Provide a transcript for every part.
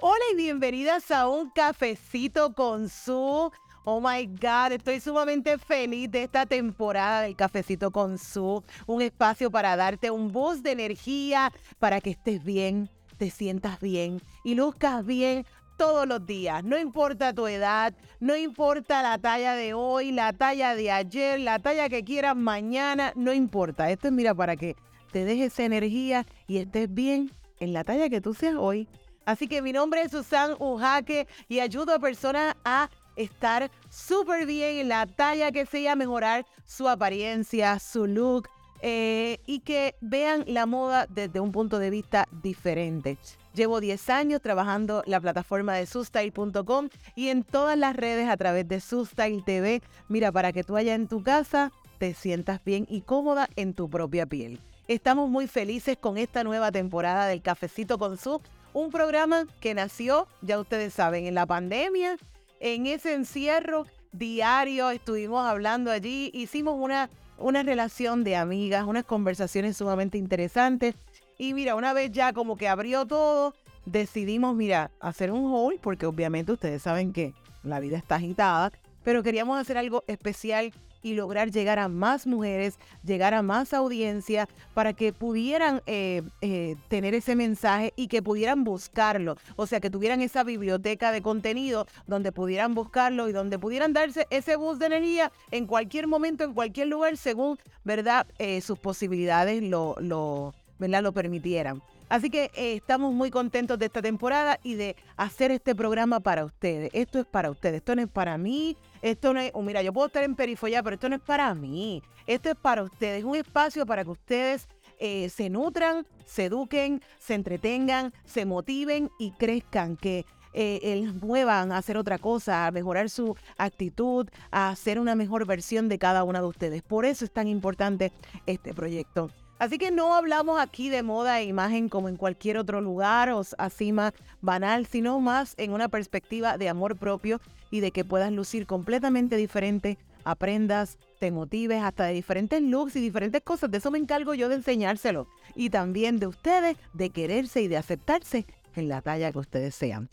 Hola y bienvenidas a un cafecito con su. Oh my God, estoy sumamente feliz de esta temporada del Cafecito con Su, un espacio para darte un boost de energía, para que estés bien, te sientas bien y luzcas bien todos los días. No importa tu edad, no importa la talla de hoy, la talla de ayer, la talla que quieras mañana, no importa. Esto es mira para que te dejes energía y estés bien en la talla que tú seas hoy. Así que mi nombre es Susan Ujaque y ayudo a personas a estar súper bien en la talla que sea, mejorar su apariencia, su look eh, y que vean la moda desde un punto de vista diferente. Llevo 10 años trabajando la plataforma de Sustyle.com y en todas las redes a través de Sustyle TV. Mira, para que tú allá en tu casa te sientas bien y cómoda en tu propia piel. Estamos muy felices con esta nueva temporada del Cafecito con Su un programa que nació, ya ustedes saben, en la pandemia, en ese encierro diario, estuvimos hablando allí, hicimos una, una relación de amigas, unas conversaciones sumamente interesantes. Y mira, una vez ya como que abrió todo, decidimos, mira, hacer un haul, porque obviamente ustedes saben que la vida está agitada, pero queríamos hacer algo especial y lograr llegar a más mujeres, llegar a más audiencia para que pudieran eh, eh, tener ese mensaje y que pudieran buscarlo. O sea, que tuvieran esa biblioteca de contenido donde pudieran buscarlo y donde pudieran darse ese bus de energía en cualquier momento, en cualquier lugar, según, ¿verdad? Eh, sus posibilidades lo, lo, ¿verdad? lo permitieran. Así que estamos muy contentos de esta temporada y de hacer este programa para ustedes. Esto es para ustedes, esto no es para mí, esto no es, mira, yo puedo estar en perifolla, pero esto no es para mí. Esto es para ustedes, un espacio para que ustedes eh, se nutran, se eduquen, se entretengan, se motiven y crezcan, que eh, muevan a hacer otra cosa, a mejorar su actitud, a hacer una mejor versión de cada una de ustedes. Por eso es tan importante este proyecto. Así que no hablamos aquí de moda e imagen como en cualquier otro lugar o así más banal, sino más en una perspectiva de amor propio y de que puedas lucir completamente diferente, aprendas, te motives hasta de diferentes looks y diferentes cosas. De eso me encargo yo de enseñárselo. Y también de ustedes de quererse y de aceptarse en la talla que ustedes sean.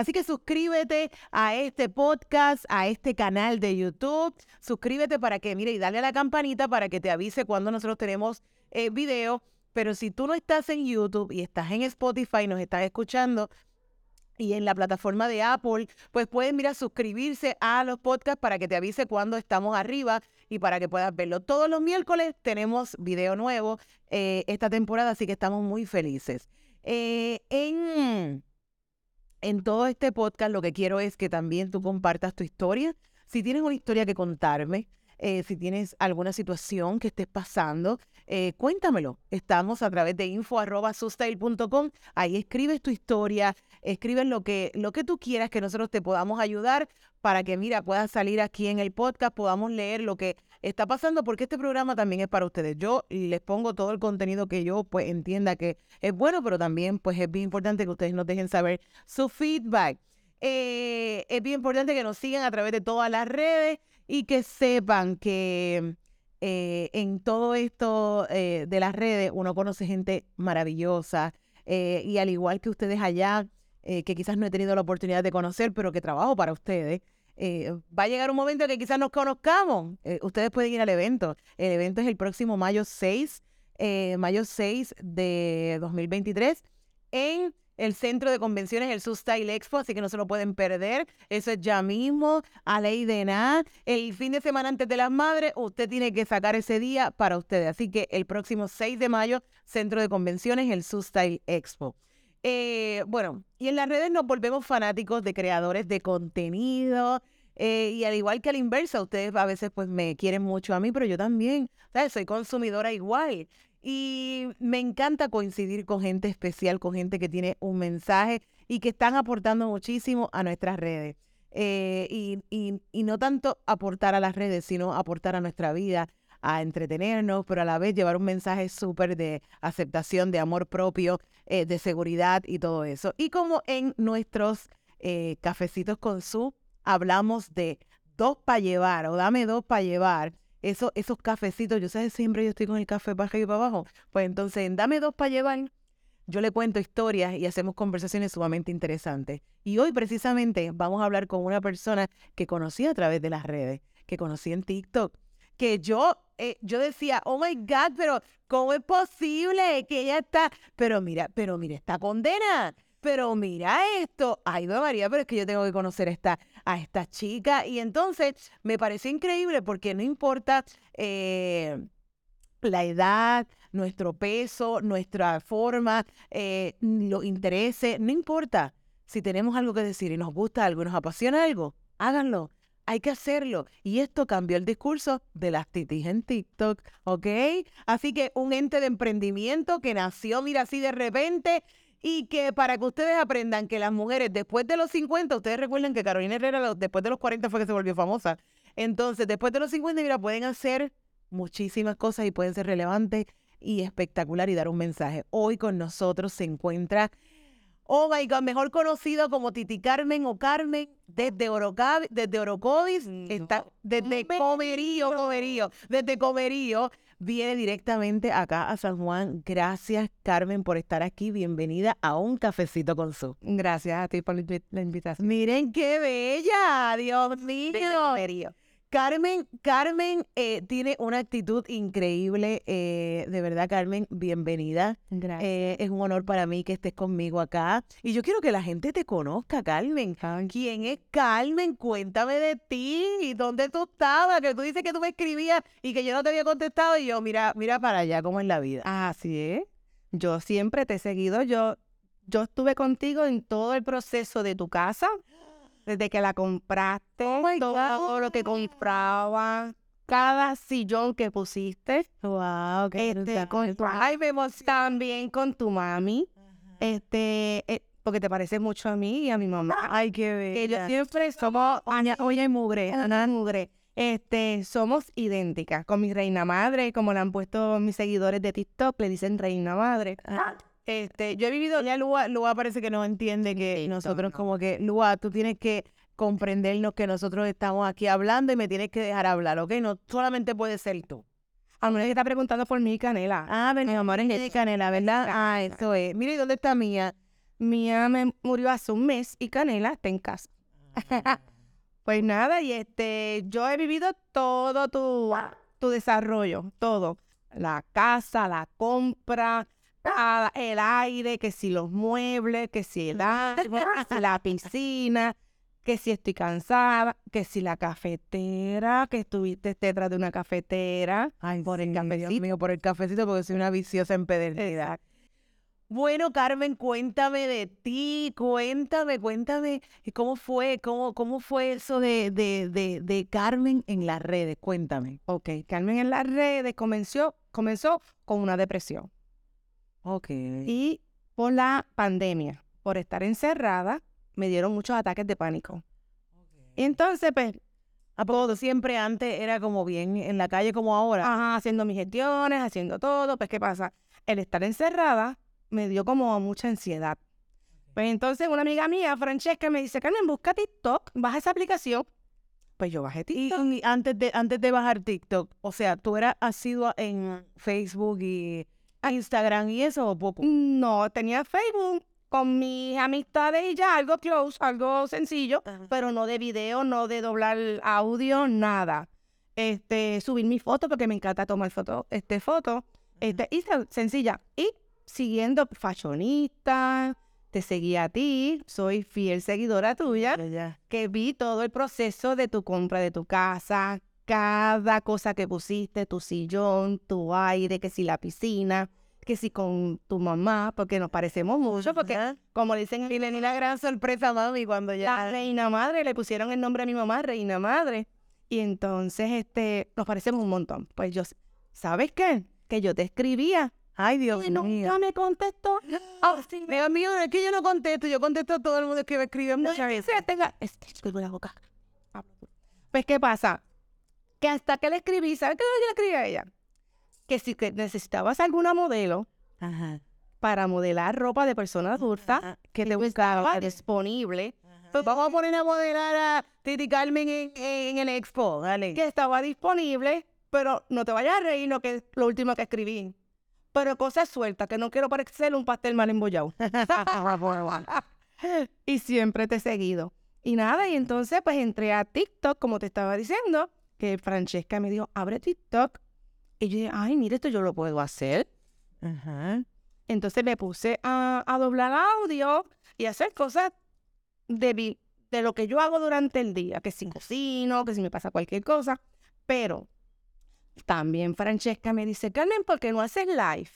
Así que suscríbete a este podcast, a este canal de YouTube. Suscríbete para que, mire, y dale a la campanita para que te avise cuando nosotros tenemos eh, video. Pero si tú no estás en YouTube y estás en Spotify, nos estás escuchando, y en la plataforma de Apple, pues puedes, mira, suscribirse a los podcasts para que te avise cuando estamos arriba y para que puedas verlo. Todos los miércoles tenemos video nuevo eh, esta temporada, así que estamos muy felices. Eh, en en todo este podcast lo que quiero es que también tú compartas tu historia. Si tienes una historia que contarme, eh, si tienes alguna situación que estés pasando, eh, cuéntamelo. Estamos a través de info.sustain.com. Ahí escribes tu historia, escribes lo que, lo que tú quieras que nosotros te podamos ayudar para que, mira, puedas salir aquí en el podcast, podamos leer lo que está pasando, porque este programa también es para ustedes. Yo les pongo todo el contenido que yo pues entienda que es bueno, pero también pues es bien importante que ustedes nos dejen saber su feedback. Eh, es bien importante que nos sigan a través de todas las redes y que sepan que eh, en todo esto eh, de las redes uno conoce gente maravillosa y al igual que ustedes allá, que quizás no he tenido la oportunidad de conocer, pero que trabajo para ustedes. Va a llegar un momento que quizás nos conozcamos. ustedes pueden ir al evento. El evento es el próximo mayo 6, mayo 6 de 2023 en el centro de convenciones, el Style Expo, así que no se lo pueden perder. Eso es ya mismo, a ley. El fin de semana antes de las madres, usted tiene que sacar ese día para ustedes. Así que el próximo 6 de mayo, centro de convenciones, el Style Expo. Eh, bueno, y en las redes nos volvemos fanáticos de creadores de contenido. Eh, y al igual que a la inversa, ustedes a veces pues me quieren mucho a mí, pero yo también, ¿sabes? Soy consumidora igual. Y me encanta coincidir con gente especial, con gente que tiene un mensaje y que están aportando muchísimo a nuestras redes. Eh, y, no tanto aportar a las redes, sino aportar a nuestra vida, a entretenernos, pero a la vez llevar un mensaje súper de aceptación, de amor propio, eh, de seguridad y todo eso. Y como en nuestros eh, cafecitos con su hablamos de dos para llevar o dame dos para llevar. Eso, esos cafecitos, yo sé, siempre yo estoy con el café para arriba y para abajo. Pues entonces, dame dos para llevar. Yo le cuento historias y hacemos conversaciones sumamente interesantes. Y hoy precisamente vamos a hablar con una persona que conocí a través de las redes, que conocí en TikTok, que yo, eh, yo decía, oh my God, pero ¿cómo es posible que ella está? Pero mira, pero mira, está condena pero mira esto, ay, María, pero es que yo tengo que conocer esta, a esta chica. Y entonces me pareció increíble porque no importa eh, la edad, nuestro peso, nuestra forma, eh, los intereses, no importa. Si tenemos algo que decir y nos gusta algo nos apasiona algo, háganlo. Hay que hacerlo. Y esto cambió el discurso de las titis en TikTok, ¿ok? Así que un ente de emprendimiento que nació, mira, así de repente y que para que ustedes aprendan que las mujeres después de los 50, ustedes recuerden que Carolina Herrera después de los 40 fue que se volvió famosa. Entonces, después de los 50, mira, pueden hacer muchísimas cosas y pueden ser relevantes y espectacular y dar un mensaje. Hoy con nosotros se encuentra, oh my God, mejor conocido como Titi Carmen o Carmen, desde, Orocav desde Orocovis, está, desde Comerío, Comerío, desde Comerío, viene directamente acá a San Juan. Gracias, Carmen, por estar aquí. Bienvenida a Un Cafecito con Su. Gracias a ti por la invitación. Miren qué bella, Dios mío. Carmen, Carmen eh, tiene una actitud increíble. Eh, de verdad, Carmen, bienvenida. Gracias. Eh, es un honor para mí que estés conmigo acá. Y yo quiero que la gente te conozca, Carmen. ¿Quién es Carmen? Cuéntame de ti. ¿Y dónde tú estabas? Que tú dices que tú me escribías y que yo no te había contestado. Y yo, mira, mira para allá, cómo es la vida. Así es. Yo siempre te he seguido. Yo, yo estuve contigo en todo el proceso de tu casa desde que la compraste, oh todo lo que compraba, cada sillón que pusiste. Wow, qué este, con Ay, me También con tu mami. Este, eh, porque te parece mucho a mí y a mi mamá. Ay, qué bella. Ellos siempre somos, oye, mugre, Ana mugre. Este, somos idénticas. Con mi reina madre, como la han puesto mis seguidores de TikTok, le dicen reina madre. Ah. Este, yo he vivido, ya Lua, Lua parece que no entiende que nosotros como que, Lua, tú tienes que comprendernos que nosotros estamos aquí hablando y me tienes que dejar hablar, ¿ok? No solamente puede ser tú. A menos que está preguntando por mi canela. Ah, mi amor, es de canela, ¿verdad? Ah, eso es. Mira, ¿y dónde está Mía? Mía me murió hace un mes y canela está en casa. Ah. pues nada, y este, yo he vivido todo tu, tu desarrollo, todo. La casa, la compra, el aire, que si los muebles, que si el agua, la piscina, que si estoy cansada, que si la cafetera, que estuviste detrás de una cafetera. Ay, por el cafecito. mío, por el cafecito, porque soy una viciosa empedernida. Bueno, Carmen, cuéntame de ti, cuéntame, cuéntame cómo fue, cómo, cómo fue eso de, de, de, de Carmen en las redes, cuéntame. Ok, Carmen en las redes comenzó, comenzó con una depresión. Ok. Y por la pandemia, por estar encerrada, me dieron muchos ataques de pánico. entonces, pues, ¿A poco siempre antes era como bien en la calle como ahora? Ajá, haciendo mis gestiones, haciendo todo. Pues, ¿qué pasa? El estar encerrada me dio como mucha ansiedad. Pues entonces una amiga mía, Francesca, me dice, Carmen, busca TikTok, baja esa aplicación. Pues yo bajé TikTok. Y, antes, de, antes de bajar TikTok, o sea, tú eras asidua en Facebook y a Instagram y eso o poco? No, tenía Facebook con mis amistades y ya, algo close, algo sencillo, pero no de video, no de doblar audio, nada. Este, subir mi foto porque me encanta tomar foto, este foto, este, y sencilla. Y siguiendo fashionista, te seguí a ti, soy fiel seguidora tuya, que vi todo el proceso de tu compra de tu casa, cada cosa que pusiste, tu sillón, tu aire, que si la piscina, que si con tu mamá, porque nos parecemos mucho, porque como dicen, y le la gran sorpresa mami cuando ya... La reina madre, le pusieron el nombre a mi mamá, reina madre. Y entonces, este, nos parecemos un montón. Pues yo, ¿sabes qué? Que yo te escribía. Ay, Dios mío. Nunca me contestó. Oh, sí. Dios mío, es que yo no contesto, yo contesto a todo el mundo que me escribe muchas veces. Tenga, este, la boca. Pues, ¿qué pasa? Que hasta que le escribí, ¿sabes qué le escribí a ella? Que si que necesitabas alguna modelo para modelar ropa de personas adultas, que te buscaba disponible Pues vamos a poner a modelar a Titi Carmen en, en el expo, dale. que estaba disponible, pero no te vayas a reír lo que lo último que escribí. Pero cosas sueltas, que no quiero parecer un pastel mal embollado. y siempre te he seguido. Y nada, y entonces pues entré a TikTok, como te estaba diciendo, que Francesca me dijo, abre TikTok. Y yo dije, ay, mire, esto yo lo puedo hacer. Ajá. Entonces me puse a, a doblar audio y a hacer cosas de, de lo que yo hago durante el día, que si cocino, que si me pasa cualquier cosa. Pero también Francesca me dice, Carmen, ¿por qué no haces live?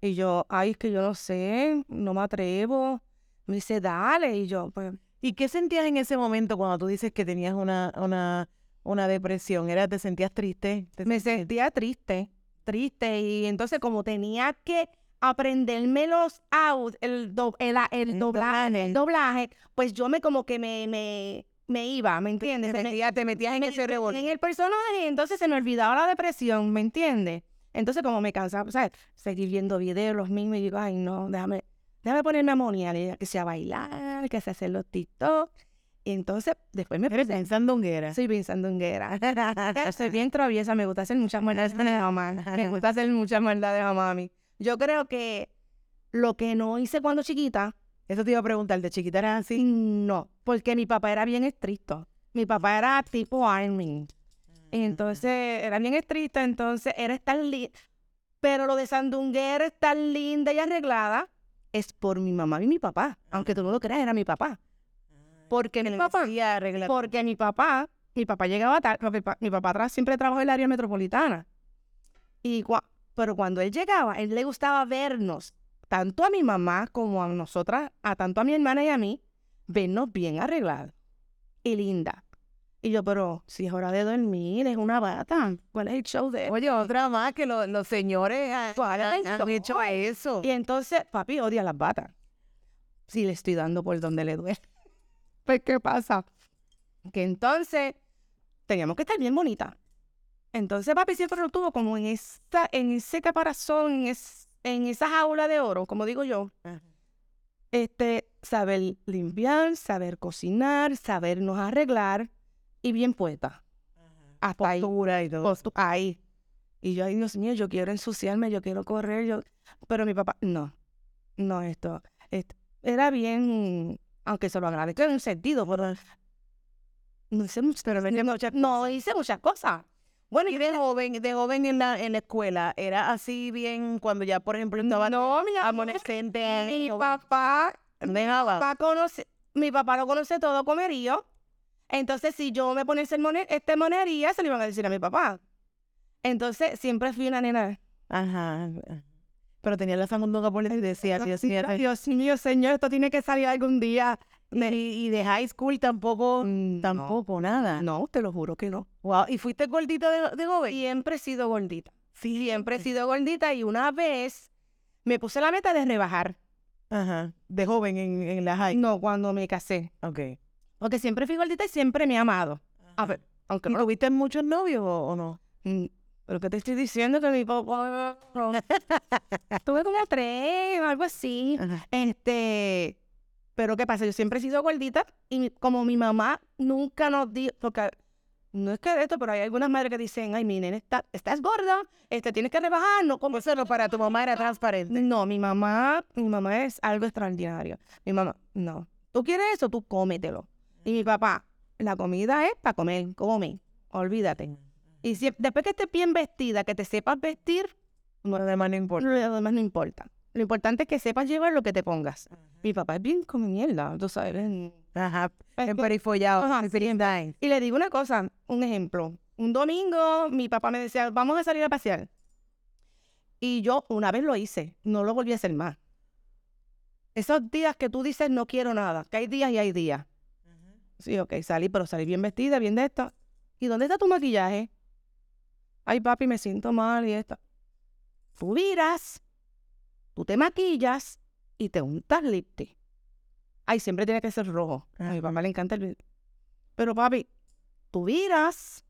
Y yo, ay, es que yo no sé, no me atrevo. Me dice, dale. Y yo, pues, ¿Y qué sentías en ese momento cuando tú dices que tenías una, una, una depresión? ¿Era, ¿Te sentías triste? ¿Te me sentía triste, triste. Y entonces como tenía que aprenderme los out, el, do- el, el El doblaje, el doblaje, pues yo me como que me, me, me iba, ¿me entiendes? te, Me- metías, te metías en me- ese revolú? en el personaje, y entonces se me olvidaba la depresión, ¿me entiendes? Entonces como me cansaba, ¿sabes? Seguir viendo videos los mismos y digo, ay no, déjame, déjame ponerme a moniar, que sea bailar, que sea hacer los TikTok. Y entonces después me Eres en sandunguera. soy bien sandunguera. Soy bien traviesa, me gusta hacer muchas maldades de mamá. Me gusta hacer muchas maldades a mami. Yo creo que lo que no hice cuando chiquita, Eso te iba a preguntar, ¿de chiquita eras así? no, porque mi papá era bien estricto. Mi papá era tipo Army. Entonces, era bien estricto, entonces era estar linda. Pero lo de sandunguera, estar linda y arreglada, es por mi mamá y mi papá. Aunque tú no lo creas, era mi papá. Porque mi papá... Porque mi papá, mi papá llegaba tarde, mi papá tra- siempre trabajó en el área metropolitana. Y cua- pero cuando él llegaba, él le gustaba vernos, tanto a mi mamá como a nosotras, a tanto a mi hermana y a mí, vernos bien arregladas y linda. Y yo, pero si es hora de dormir, es una bata. ¿Cuál es el show de Oye, otra más que lo- los señores han, ¿Cuál es el han show? hecho eso. Y entonces, papi odia las batas. Sí, le estoy dando por donde le duele. Pues, ¿qué pasa? Que entonces teníamos que estar bien bonita. Entonces, papi siempre lo tuvo como en, esa, en ese caparazón, en, es- en esa jaula de oro, como digo yo. Ajá. Este, saber limpiar, saber cocinar, sabernos arreglar y bien puesta. Hasta ahí. Postura y todo. Postu- ahí. Y yo, ay, Dios mío, yo quiero ensuciarme, yo quiero correr, yo... Pero mi papá, no, no esto. est- era bien, aunque se lo agradezco en un sentido, pero no hice muchas, pero no hice muchas cosas. Bueno, Y de joven, de joven en la, en la escuela, era así bien cuando ya, por ejemplo, estaba no, mi adolescente. mi papá, Dejaba. papá conoce, mi papá lo conoce todo comerío. Entonces, si yo me ponía moner, este monería, se lo iban a decir a mi papá. Entonces, siempre fui una nena Ajá. Pero tenía la sandunga por y decía, Dios mío. Dios mío, señor, esto tiene que salir algún día. Y, y de high school tampoco, Mm, tampoco, nada. No, te lo juro que no. Wow. ¿Y fuiste gordita de, de joven? Siempre he sido gordita. Siempre he sido gordita y una vez me puse la meta de rebajar. Ajá. De joven en, en la high. No, cuando me casé. Ok. Porque siempre fui gordita y siempre me he amado. A ver, aunque ¿Y no. tuviste muchos novios o, o no? Mm, Pero que te estoy diciendo que mi papá. Tuve como tres, algo así. Ajá. Este, pero ¿qué pasa? Yo siempre he sido gordita y mi- como mi mamá nunca nos dio, porque no es que de esto, pero hay algunas madres que dicen, ay, mi nene, está, estás gorda, este, tienes que rebajar, no como no, para tu mamá era transparente. No, mi mamá, mi mamá es algo extraordinario. Mi mamá, no. ¿Tú quieres eso? Tú cómetelo. Y mi papá, la comida es para comer, come, olvídate. Y si, después que estés bien vestida, que te sepas vestir, No, además no importa. lo demás no importa. Lo importante es que sepas llevar lo que te pongas. Mi papá es bien come mierda, tú sabes. Ajá. En. Ajá, Firenze. Y le digo una cosa, un ejemplo. Un domingo mi papá me decía, vamos a salir a pasear. Y yo una vez lo hice, no lo volví a hacer más. Esos días que tú dices no quiero nada, que hay días y hay días. Sí, ok, salí, pero salí bien vestida, bien de esto. ¿Y dónde está tu maquillaje? Ay, papi, me siento mal y esto. Tú viras, tú te maquillas y te untas lipstick. Ay, siempre tiene que ser rojo. A mi papá le encanta el... Pero papi, tú viras,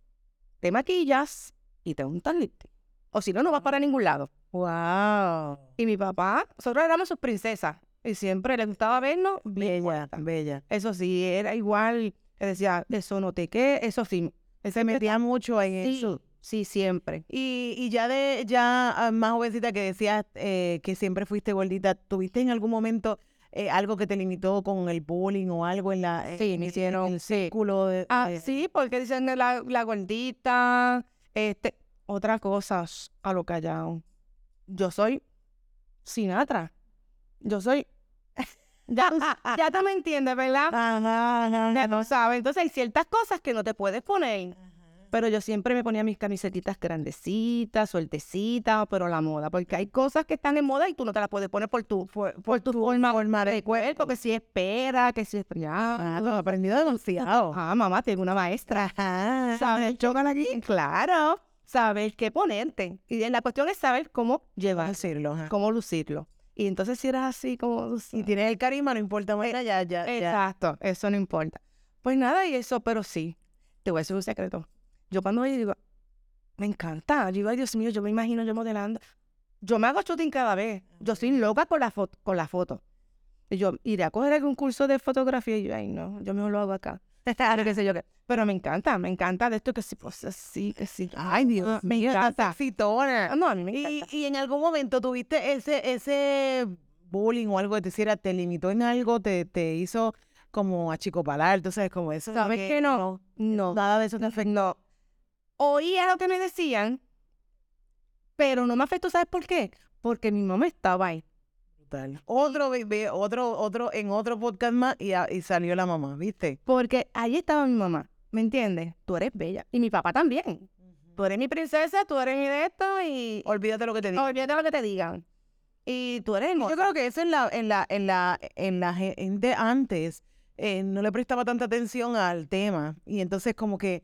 te maquillas y te untas lipstick. O si no, no vas para ningún lado. Wow. Y mi papá, nosotros éramos sus princesas. Y siempre le gustaba vernos bien Bella, bella. Eso sí, era igual. Le decía, eso no te qué, eso sí. Se metía mucho en Sí, eso. Sí, siempre. Y, y ya de ya ah, más jovencita que decías eh, que siempre fuiste gordita, ¿tuviste en algún momento eh, algo que te limitó con el bullying o algo en la en- Sí, me hicieron, en el sí. círculo de, Ah, de- sí, porque dicen la, la gordita, este, otra cosa, sh, a lo callado. Yo soy Sinatra. Yo soy. Ya, ya tú me entiendes, ¿verdad? Ajá, ajá, Ya ajá. no sabes. Entonces hay ciertas cosas que no te puedes poner. Pero yo siempre me ponía mis camisetitas grandecitas, sueltecitas, pero la moda. Porque hay cosas que están en moda y tú no te las puedes poner por tu, por, por tu forma, de cuerpo, que si es pera, que si es... Ya. Ah, lo he aprendido demasiado. Ah, mamá, tengo una maestra. Ajá. ¿Sabes? Chocan aquí. Claro. Saber qué ponerte. Y la cuestión es saber cómo llevar, decirlo. ajá. cómo lucirlo. Y entonces si eras así como... Y tienes el carisma, no importa más, ya, ya, ya. Exacto, eso no importa. Pues nada, y eso, pero sí, te voy a decir un secreto. Yo cuando voy digo, me encanta. Yo digo, ay Dios mío, yo me imagino yo modelando. Yo me hago shooting cada vez. Yo soy loca con la foto, con la foto. Y yo iré a coger algún curso de fotografía y yo, ay no, yo me lo hago acá. Qué sé yo qué. Pero me encanta, me encanta de esto que sí, pues así, que sí. Ay, Dios Ah, me mío, encanta. sexitona. No, a mí me Y, encanta. y en algún momento tuviste ese, ese bullying o algo que te hiciera, te limitó en algo, te, te hizo como achicopalar, tú sabes, como eso. ¿Sabes que qué no? No. Nada de eso te afectó. No. Oía lo que me decían, pero no me afectó, ¿sabes por qué? Porque mi mamá estaba ahí. Brutal. Otro, bebé, otro, otro, en otro podcast más y, a- y salió la mamá, ¿viste? Porque ahí estaba mi mamá, ¿me entiendes? Tú eres bella. Y mi papá también. Tú eres mi princesa, tú eres mi de esto y... Olvídate lo que te digo. Olvídate lo que te digan. Y tú eres Yo hermosa. creo que eso en la, en la, en la, en la gente antes eh, no le prestaba tanta atención al tema. Y entonces como que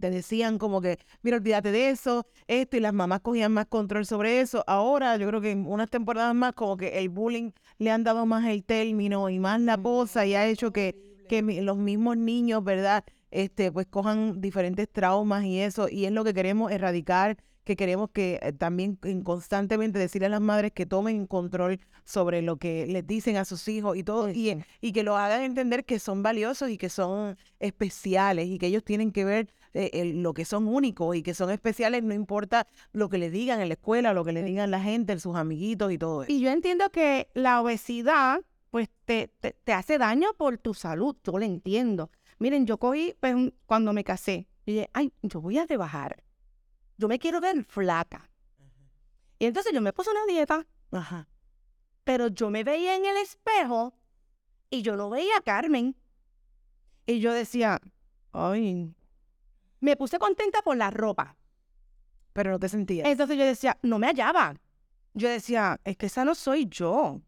te decían como que, mira, olvídate de eso, esto, y las mamás cogían más control sobre eso. Ahora yo creo que en unas temporadas más como que el bullying le han dado más el término y más la cosa y ha hecho que, que los mismos niños, ¿verdad? Este, pues cojan diferentes traumas y eso, y es lo que queremos erradicar, que queremos que eh, también en- constantemente decirle a las madres que tomen control sobre lo que les dicen a sus hijos y todo, y, y que lo hagan entender que son valiosos y que son especiales y que ellos tienen que ver eh, el- lo que son únicos y que son especiales, no importa lo que le digan en la escuela, lo que le digan la gente, sus amiguitos y todo eso. Y yo entiendo que la obesidad, pues, te, te, te hace daño por tu salud. Yo lo entiendo. Miren, yo cogí, pues, cuando me casé, y dije, ay, yo voy a rebajar. Yo me quiero ver flaca. Y entonces yo me puse una dieta, Ajá. pero yo me veía en el espejo y yo no veía a Carmen. Y yo decía, ay, me puse contenta por la ropa. Pero no te sentías. Entonces yo decía, no me hallaba. Yo decía, es que esa no soy yo.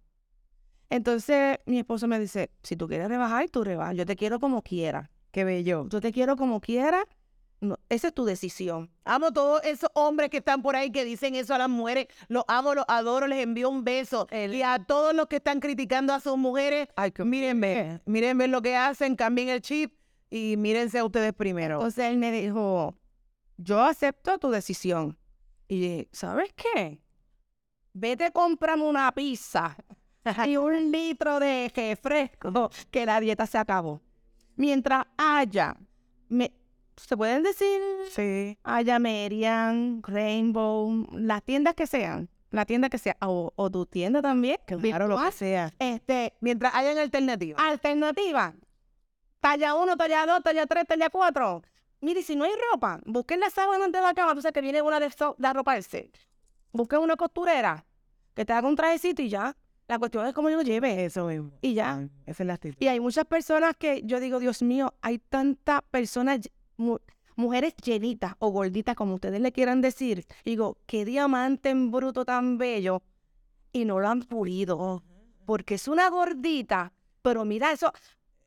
Entonces mi esposo me dice, si tú quieres rebajar, tú rebajas. Yo te quiero como quiera. Qué bello. Yo te quiero como quiera. No, esa es tu decisión. Amo todos esos hombres que están por ahí que dicen eso a las mujeres. Los amo, los adoro, les envío un beso. Y a todos los que están criticando a sus mujeres, Ay, qué- miren ver lo que hacen, cambien el chip y mírense a ustedes primero. Entonces él me dijo, yo acepto tu decisión. Y dije, ¿sabes qué? Vete, cómprame una pizza y un litro de refresco, que la dieta se acabó. Mientras haya, me, ¿se pueden decir? Sí. Haya Merian, Rainbow, las tiendas que sean, la tienda que sea, o, o tu tienda también, Claro, lo que sea. este, Mientras hayan alternativas. Alternativa. Talla 1, talla 2, talla 3, talla 4. Mire, si no hay ropa, busquen las sábanas de la cama. Tú sabes que viene una de, so- de arroparse. Busquen una costurera que te haga un trajecito y ya. La cuestión es cómo yo lo lleve. Eso mismo. Y ya. Esa es la actitud. Y hay muchas personas que yo digo, Dios mío, hay tantas personas, mu- mujeres llenitas o gorditas, como ustedes le quieran decir. Digo, qué diamante en bruto tan bello y no lo han pulido. Porque es una gordita, pero mira, eso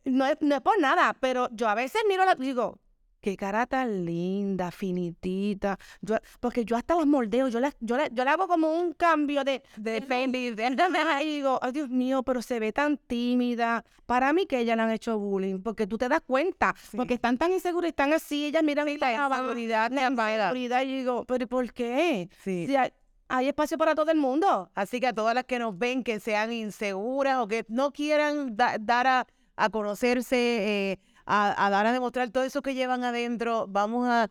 no es, no es por nada, pero yo a veces miro la digo, qué cara tan linda, finitita. Yo, porque yo hasta las moldeo, yo, las, yo, la- yo le hago como un cambio de, de baby, y digo, ay Dios mío, pero se ve tan tímida. Para mí que ella le han hecho bullying, porque tú te das cuenta, Sí. porque están tan inseguras, están así, ellas miran la la inseguridad la inseguridad, y digo, pero ¿y ¿por qué? Sí. Si hay- hay espacio para todo el mundo. Así que a todas las que nos ven que sean inseguras o que no quieran dar a, a conocerse, eh, a, dar a demostrar todo eso que llevan adentro, vamos a,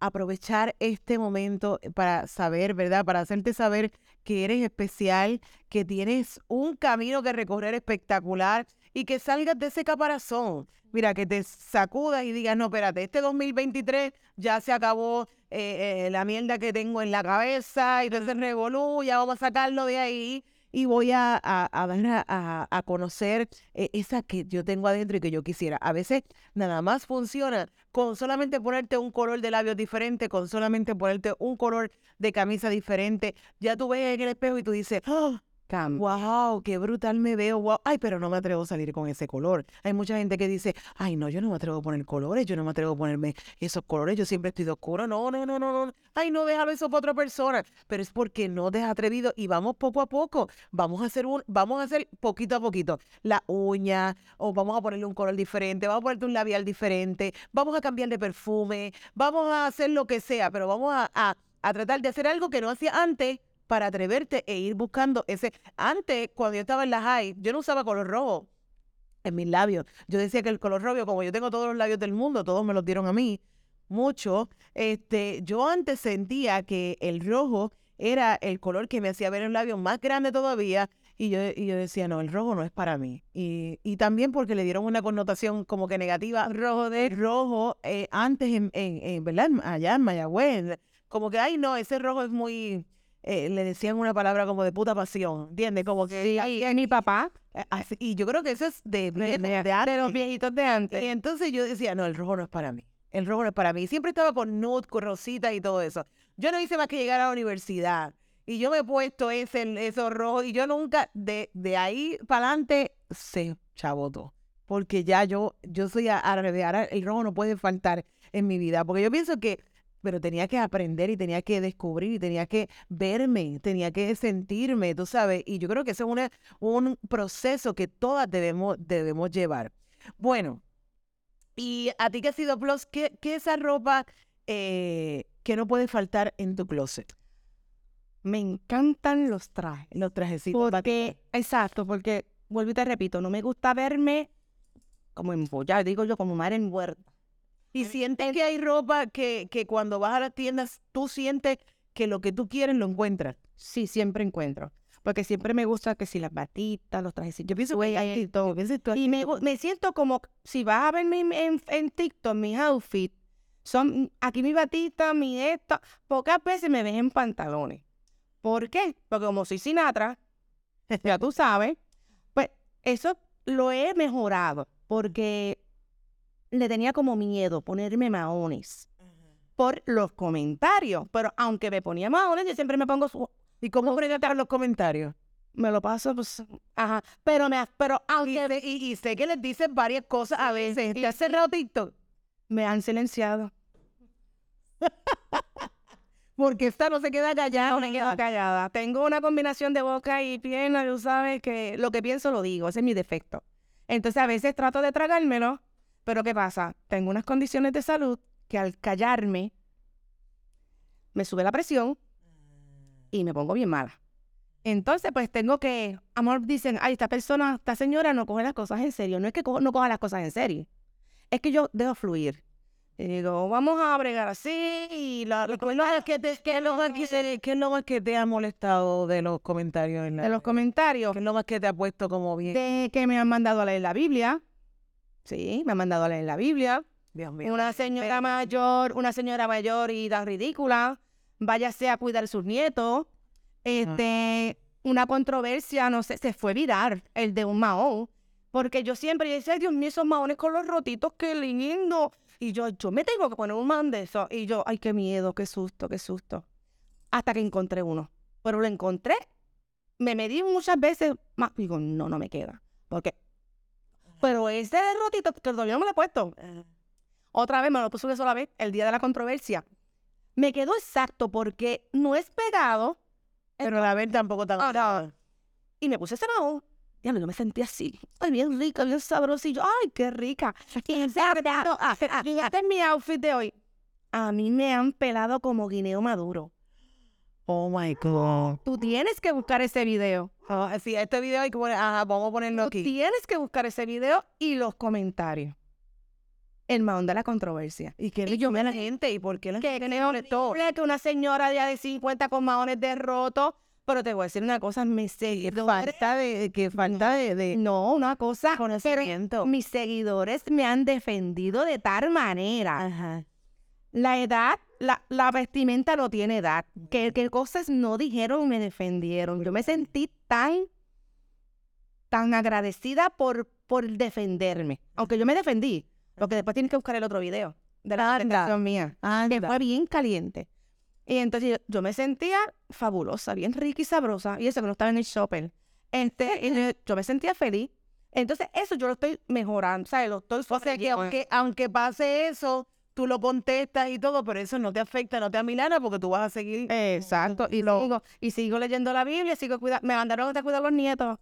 aprovechar este momento para saber, ¿verdad? Para hacerte saber que eres especial, que tienes un camino que recorrer espectacular y que salgas de ese caparazón. Mira, que te sacudas y digas, no, espérate, este 2023 ya se acabó eh, eh, la mierda que tengo en la cabeza y entonces revolú, ya vamos a sacarlo de ahí y voy a, a, dar a, conocer eh, esa que yo tengo adentro y que yo quisiera. A veces nada más funciona con solamente ponerte un color de labios diferente, con solamente ponerte un color de camisa diferente. Ya tú ves en el espejo y tú dices, ¡oh! Wow, qué brutal me veo. Ay, pero no me atrevo a salir con ese color. Hay mucha gente que dice, ay, no, yo no me atrevo a poner colores, yo no me atrevo a ponerme esos colores, yo siempre estoy de oscuro. No, no, no, no, no. Ay, no, déjalo eso para otra persona. Pero es porque no te has atrevido y vamos poco a poco. Vamos a hacer un, vamos a hacer poquito a poquito. La uña, o vamos a ponerle un color diferente, vamos a ponerte un labial diferente, vamos a cambiar de perfume, vamos a hacer lo que sea, pero vamos a, a, a tratar de hacer algo que no hacía antes para atreverte e ir buscando ese. Antes, cuando yo estaba en la high, yo no usaba color rojo en mis labios. Yo decía que el color rojo, como yo tengo todos los labios del mundo, todos me los dieron a mí, mucho. Este, yo antes sentía que el rojo era el color que me hacía ver el labio más grande todavía. Y yo, y yo decía, no, el rojo no es para mí. Y, y, también porque le dieron una connotación como que negativa. Rojo de rojo, eh, antes en, en, ¿verdad? Allá en Mayagüez. Como que, ay, no, ese rojo es muy, eh, le decían una palabra como de puta pasión, ¿entiendes? Como que... Sí, y, mi papá. Eh, y yo creo que eso es de, de, de, los viejitos de antes. Y entonces yo decía, no, el rojo no es para mí. El rojo no es para mí. Siempre estaba con nude, con rosita y todo eso. Yo no hice más que llegar a la universidad. Y yo me he puesto ese, esos rojos. Y yo nunca, de, de ahí para adelante, se chabotó. Porque ya yo, yo soy a, ahora el rojo no puede faltar en mi vida. Porque yo pienso que pero tenía que aprender y tenía que descubrir y tenía que verme, tenía que sentirme, tú sabes, y yo creo que ese es un proceso que todas debemos, debemos llevar. Bueno, y a ti que has sido plus, ¿qué, qué es esa ropa eh, que no puede faltar en tu closet? Me encantan los trajes. Los trajecitos. Porque, exacto, porque, vuelvo y te repito, no me gusta verme como embollada, digo yo, como mar en muerta. Y sientes que hay ropa que, que cuando vas a las tiendas, tú sientes que lo que tú quieres lo encuentras. Sí, siempre encuentro. Porque siempre me gusta que si las batitas, los trajes. Yo pienso que hay todo. Y me, me, siento como, si vas a verme en, en, TikTok, mis outfits, son aquí mi batita, mi esto. Pocas veces me ven en pantalones. ¿Por qué? Porque como soy Sinatra, ya tú sabes, pues eso lo he mejorado. Porque le tenía como miedo ponerme maones por los comentarios. Pero aunque me ponía maones, yo siempre me pongo su... ¿Y cómo fregaste los comentarios? Me lo paso, pues, ajá. Pero me, pero aunque... Y, sé que les dicen varias cosas a veces. ¿Te has cerrado TikTok? Me han silenciado. Porque esta no se queda callada. No me queda callada. Tengo una combinación de boca y pierna, tú sabes que lo que pienso lo digo, ese es mi defecto. Entonces a veces trato de tragármelo, pero ¿qué pasa? Tengo unas condiciones de salud que al callarme me sube la presión y me pongo bien mala. Entonces, pues tengo que, amor, dicen, ay, esta persona, esta señora no coge las cosas en serio. No es que no coja las cosas en serio. Es que yo dejo fluir. Y digo, vamos a bregar así y la, ¿Qué, es que te, qué, lo más que, ¿Qué es lo más que te ha molestado de los comentarios? En de los comentarios. ¿Qué es lo más que te ha puesto como bien? De que me han mandado a leer la Biblia. Sí, me ha mandado a leer la Biblia. Dios mío. Una señora mayor, una señora mayor y tan ridícula, váyase a cuidar sus nietos. Este, una controversia, no sé, se fue virar el de un maón. Porque yo siempre decía, Dios mío, esos maones con los rotitos, qué lindo. Y yo, yo me tengo que poner un man de eso. Y yo, ay, qué miedo, qué susto, qué susto. Hasta que encontré uno. Pero lo encontré, me medí muchas veces más. Digo, no, no me queda. Porque pero ese rotito que todavía no me lo he puesto. Otra vez me lo puse una sola vez, el día de la controversia. Me quedó exacto porque no es pegado. Pero la vez tampoco tan. Ah, y me puse ese maón. Y a mí no me sentí así. Ay, bien rica, bien sabrosillo. Ay, qué rica. Y este es mi outfit de hoy. A mí me han pelado como guineo maduro. Oh my God. Tú tienes que buscar ese video. Oh, sí, este video hay que poner, ajá, vamos a ponerlo Tú aquí. tienes que buscar ese video y los comentarios. El maón de la controversia. ¿Y qué Y le yo me la gente? ¿Y por qué la gente le es molestó? que una señora ya de 50 con maones de roto. Pero te voy a decir una cosa, mis seguidores... falta de, que falta de, de No, una cosa. Pero conocimiento. mis seguidores me han defendido de tal manera. Ajá. La edad, la, la vestimenta no tiene edad. Que, que cosas no dijeron y me defendieron. Yo me sentí tan, tan agradecida por, por defenderme. Aunque yo me defendí. Porque después tienes que buscar el otro video de la presentación mía. Que Anda. fue bien caliente. Y entonces yo, yo me sentía fabulosa, bien rica y sabrosa. Y eso que no estaba en el shopper. Este, y yo, me sentía feliz. Entonces, eso yo lo estoy mejorando, ¿sabes? Lo estoy O sea que aunque, aunque pase eso, tú lo contestas y todo, pero eso no te afecta, no te amilana porque tú vas a seguir. Exacto. Y, Lo- sigo, y sigo leyendo la Biblia, sigo cuidando. Me mandaron a cuidar a los nietos.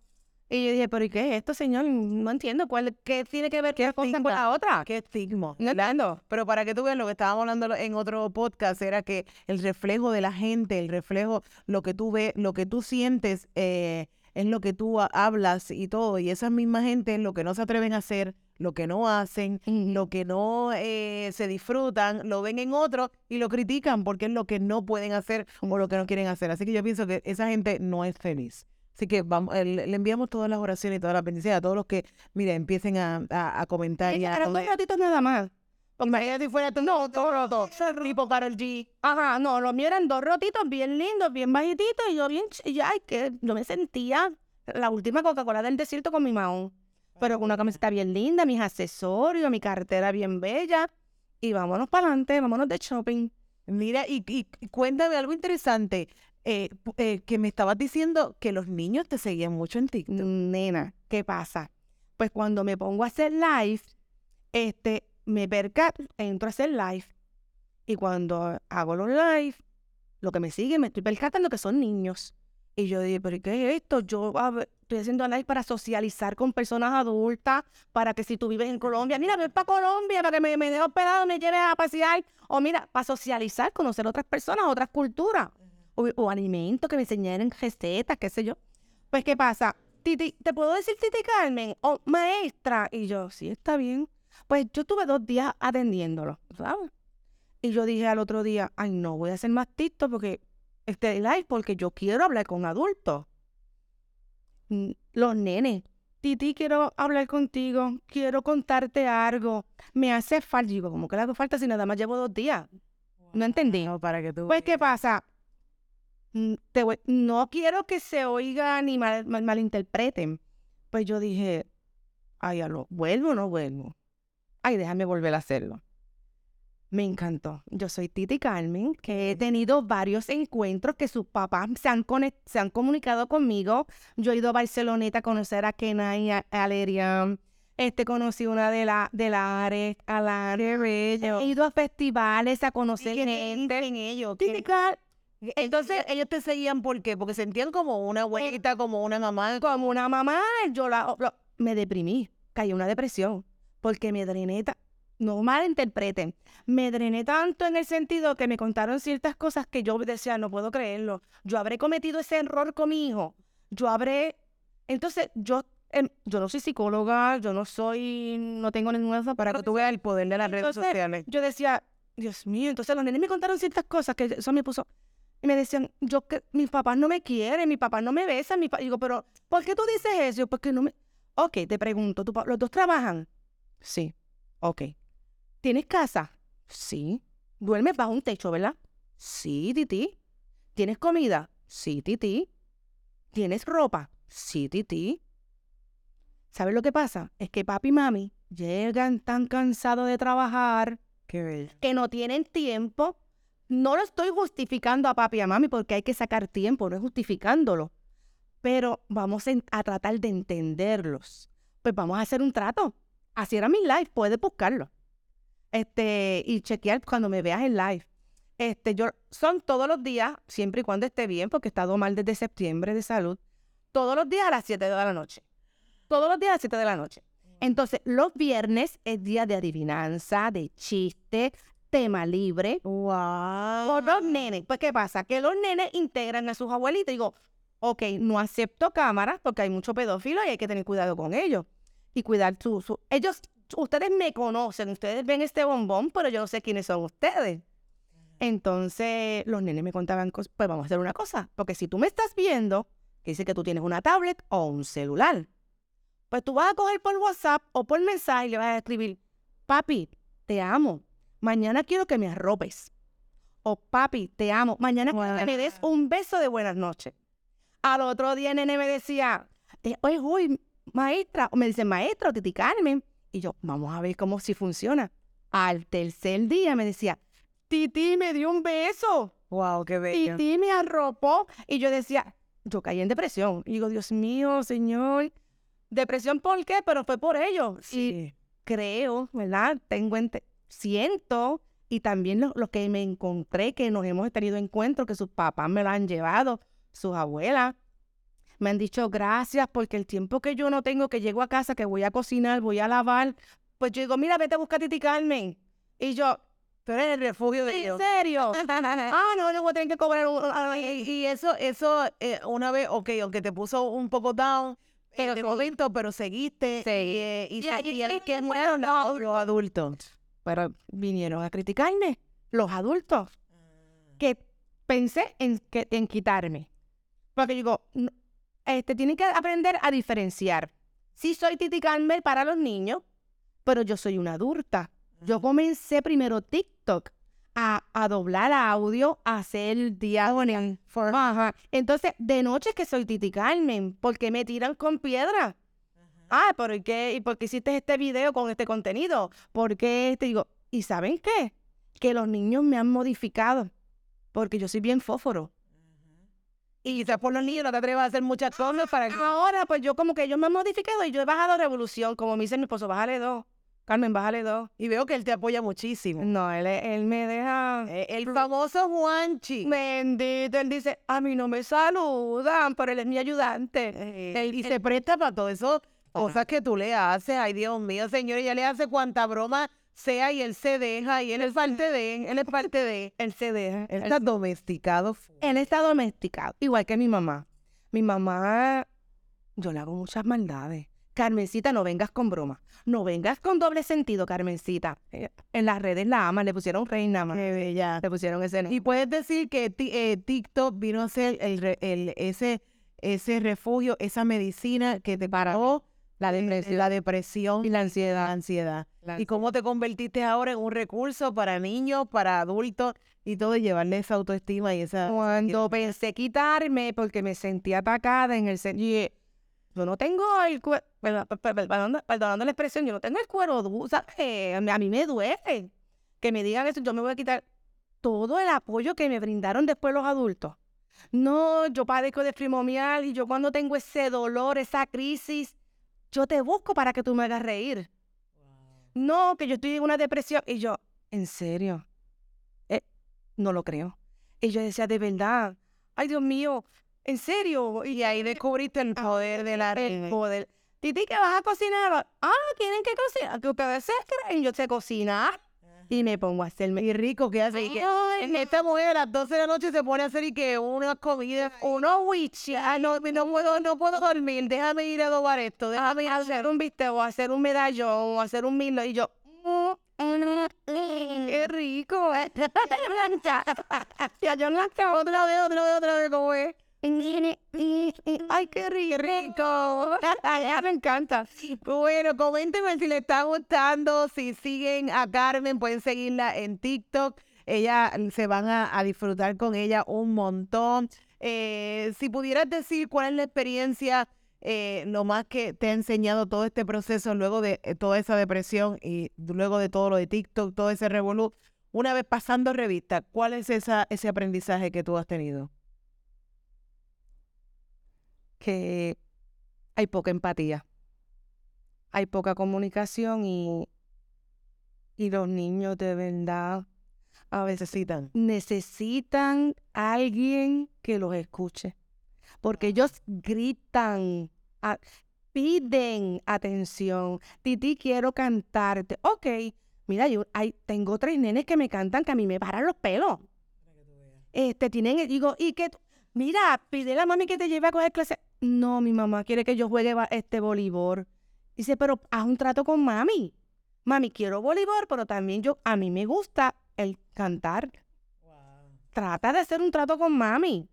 Y yo dije, ¿pero y qué es esto, señor? No entiendo. ¿Cuál, ¿Qué tiene que ver Qué cosa con la otra? Qué estigma. No entiendo. Pero para que tú veas lo que estábamos hablando en otro podcast era que el reflejo de la gente, el reflejo, lo que tú ves, lo que tú sientes, eh, es lo que tú ha- hablas y todo. Y esa misma gente, lo que no se atreven a hacer, lo que no hacen, lo que no eh, se disfrutan, lo ven en otro y lo critican porque es lo que no pueden hacer o lo que no quieren hacer. Así que yo pienso que esa gente no es feliz. Así que vamos, eh, le enviamos todas las oraciones y todas las bendiciones a todos los que, mira, empiecen a, a- a comentar y a dos ratitos nada más. Imagínate si fuera tú, no, dos rotos. Tipo Karol G. Ajá, no, los míos eran dos rotitos bien lindos, bien bajititos, y yo bien, y ay, que yo me sentía la última Coca-Cola del desierto con mi maón. Pero con una camiseta bien linda, mis accesorios, mi cartera bien bella. Y vámonos para adelante, vámonos de shopping. Mira, y, y- cuéntame algo interesante, eh, eh, que me estabas diciendo que los niños te seguían mucho en TikTok. Nena, ¿qué pasa? Pues cuando me pongo a hacer live, este, me perca, entro a hacer live. Y cuando hago los live, lo que me sigue, me estoy percatando que son niños. Y yo dije, ¿pero qué es esto? Yo a ver, estoy haciendo live para socializar con personas adultas, para que si tú vives en Colombia, mira, ven para Colombia, para que me, me dejes hospedado, me lleves a pasear. O mira, para socializar, conocer otras personas, otras culturas. O, o alimentos que me enseñaran recetas, qué sé yo. Pues, ¿qué pasa? Titi, ¿te puedo decir Titi Carmen? O maestra. Y yo, sí, está bien. Pues yo tuve dos días atendiéndolo, ¿sabes? Y yo dije al otro día, ay, no, voy a hacer más TikTok porque este live, porque yo quiero hablar con adultos. Los nenes. Titi, quiero hablar contigo, quiero contarte algo. Me hace falta. Digo, ¿cómo que le hago falta si nada más llevo dos días? No entendí. No, para que tú Pues, ¿qué pasa? Te voy- no quiero que se oiga ni mal- mal- malinterpreten. Pues yo dije, ay, lo ¿vuelvo o no vuelvo? Ay, déjame volver a hacerlo. Me encantó. Yo soy Titi Carmen, que he tenido varios encuentros que sus papás se han, se han comunicado conmigo. Yo he ido a Barceloneta a conocer a Kenai y a Alerian. Este, conocí una de la de la Are, a la He ido a festivales a conocer ¿Qué te gente. dicen ellos? Titi ¿Qué- Car- Entonces ellos te seguían ¿por qué? Porque sentían como una abuelita, como una mamá. como una mamá, yo la, lo- me deprimí, caí en una depresión, porque me drené, ta- no malinterpreten, me drené tanto en el sentido que me contaron ciertas cosas que yo decía, no puedo creerlo, yo habré cometido ese error con mi hijo, yo habré, entonces yo, em, yo no soy psicóloga, yo no soy, no tengo ninguna Para que tú veas el poder de las redes sociales. yo decía, Dios mío, entonces los nenes me contaron ciertas cosas que eso me puso. Y me decían, yo que mis papás no me quieren, mis papás no me besan, mi pa-". digo, pero ¿por qué tú dices eso? Yo, Porque no me. Ok, te pregunto, ¿tu pa- ¿los dos trabajan? Sí. Ok. ¿Tienes casa? Sí. ¿Duermes bajo un techo, verdad? Sí, Titi. ¿Tienes comida? Sí, Titi. ¿Tienes ropa? Sí, Titi. ¿Sabes lo que pasa? Es que papi y mami llegan tan cansados de trabajar Qué que no tienen tiempo. No lo estoy justificando a papi y a mami porque hay que sacar tiempo, no es justificándolo. Pero vamos a tratar de entenderlos. Pues vamos a hacer un trato. Así era mi live, puedes buscarlo. Este, y chequear cuando me veas en live. Este, yo, son todos los días, siempre y cuando esté bien, porque he estado mal desde septiembre de salud. Todos los días a las 7 de la noche. Todos los días a las 7 de la noche. Entonces, los viernes es día de adivinanza, de chiste, tema libre Wow. por los nenes. Pues, ¿qué pasa? Que los nenes integran a sus abuelitos. Digo, ok, no acepto cámaras porque hay mucho pedófilo y hay que tener cuidado con ellos. Y cuidar su, su- Ellos, ustedes me conocen, ustedes ven este bombón, pero yo no sé quiénes son ustedes. Entonces, los nenes me contaban cosas. Pues vamos a hacer una cosa. Porque si tú me estás viendo, que dice que tú tienes una tablet o un celular, pues tú vas a coger por WhatsApp o por mensaje y le vas a escribir, papi, te amo. Mañana quiero que me arropes. O papi, te amo. Mañana quiero que me des un beso de buenas noches. Al otro día el nene me decía, eh, oye, uy, maestra, o me dice, maestra, o Titi Carmen. Y yo, vamos a ver cómo si funciona. Al tercer día me decía, Titi me dio un beso. Wow, qué bello. Titi me arropó. Y yo decía, yo caí en depresión. Y digo, Dios mío, Señor. ¿Depresión por qué? Pero fue por ellos. Y Sí. creo, ¿verdad? Tengo siento y también lo, lo que me encontré que nos hemos tenido encuentros que sus papás me lo han llevado, sus abuelas me han dicho gracias porque el tiempo que yo no tengo, que llego a casa, que voy a cocinar, voy a lavar, pues yo digo, mira, vete a buscar a Titi Carmen. Y yo, Tú eres el refugio de ¿en Dios. serio? ah, no, le voy a tener que cobrar un... Y, y eso, eso, eh, una vez, ok, aunque te puso un poco down, Pero de momento, pero seguiste. Sí. Y, eh, y, Ya, y, y- el y- que fueron no. los adultos. Pero vinieron a criticarme, los adultos. que pensé en, que, en quitarme. Porque digo, "No, este, tienen que aprender a diferenciar. Sí soy Titi Carmen para los niños, pero yo soy una adulta. Yo comencé primero TikTok a, a doblar audio, a hacer diagonal. Ajá. Entonces, de noche es que soy Titi Carmen, porque me tiran con piedra. Ah, ¿y qué? ¿Y por qué hiciste este video con este contenido? ¿Por qué este? Digo, ¿y saben qué? Que los niños me han modificado. Porque yo soy bien fósforo. Y quizás por los niños no te atrevas a hacer muchas cosas para que... Ahora, pues yo como que ellos me han modificado y yo he bajado revolución. Como me dice mi esposo, bájale dos. Carmen, bájale dos. Y veo que él te apoya muchísimo. No, él, él me deja... Eh, El famoso Juanchi. Bendito, él dice, a mí no me saludan, pero él es mi ayudante. Eh, Él- y él- se presta para todo eso, cosas que tú le haces. Ay, Dios mío, señor, ella le hace cuanta broma sea y él se deja y él es parte de, él es parte de. él se deja. Él está domesticado. Él está domesticado, igual que mi mamá. Mi mamá, yo le hago muchas maldades. Carmencita, no vengas con broma. No vengas con doble sentido, Carmencita. Eh, En las redes la aman, le pusieron reina más. Qué bella. Le pusieron ese. Y puedes decir que eh, TikTok vino a ser el, el- ese, ese refugio, esa medicina que te paró la depresión la depresión y la la ansiedad. La ¿Y cómo te convertiste ahora en un recurso para niños, para adultos y todo, y llevarle esa autoestima y esa... Cuando pensé quitarme porque me sentí atacada en el sentido, yo no tengo el cuero, perdonando, perdonando la expresión, yo no tengo el cuero duro, ¿sabes? A mí me duele que me digan eso, yo me voy a quitar todo el apoyo que me brindaron después los adultos. No, yo padezco de fibromialgia y yo cuando tengo ese dolor, esa crisis, yo te busco para que tú me hagas reír. No, que yo estoy en una depresión. Y yo, ¿en serio? Eh, no lo creo. Y yo decía, de verdad, ay Dios mío, ¿en serio? Y ahí descubriste el poder de la El red. poder. Titi, que vas a cocinar? Ah, ¿quieren que cocine? Que ustedes se creen, yo sé cocinar. Y me pongo a hacerme. Y rico que hace. Y que Ay, esta mujer a las 12 de la noche se pone a hacer y que una comida. unos witch, Ah, no, no puedo, no puedo dormir. Déjame ir a adobar esto. Déjame ir a hacer un bistec o hacer un medallón o hacer un milo. Y yo, mm, qué rico. ya yo no acabo. Otra vez, otra vez, otra vez, ¿cómo es? Ay, qué rico. Ya me encanta. Bueno, coméntenme si les está gustando, si siguen a Carmen, pueden seguirla en TikTok. Ella se van a, a disfrutar con ella un montón. Eh, si pudieras decir cuál es la experiencia, eh, lo más que te ha enseñado todo este proceso luego de eh, toda esa depresión y luego de todo lo de TikTok, todo ese revolú, una vez pasando revista, ¿cuál es esa, ese aprendizaje que tú has tenido? Que hay poca empatía, hay poca comunicación y, y los niños de verdad a veces Necesitan. necesitan a alguien que los escuche, porque ellos gritan, a- piden atención. Titi, quiero cantarte. Ok, Mira, yo hay, tengo tres nenes que me cantan que a mí me paran los pelos. Este, tienen, digo, y que, mira, pide a la mami que te lleve a coger clase. No, mi mamá quiere que yo juegue este voleibol. Dice, pero haz un trato con mami. Mami, quiero voleibol, pero también yo, a mí me gusta el cantar. Trata de hacer un trato con mami.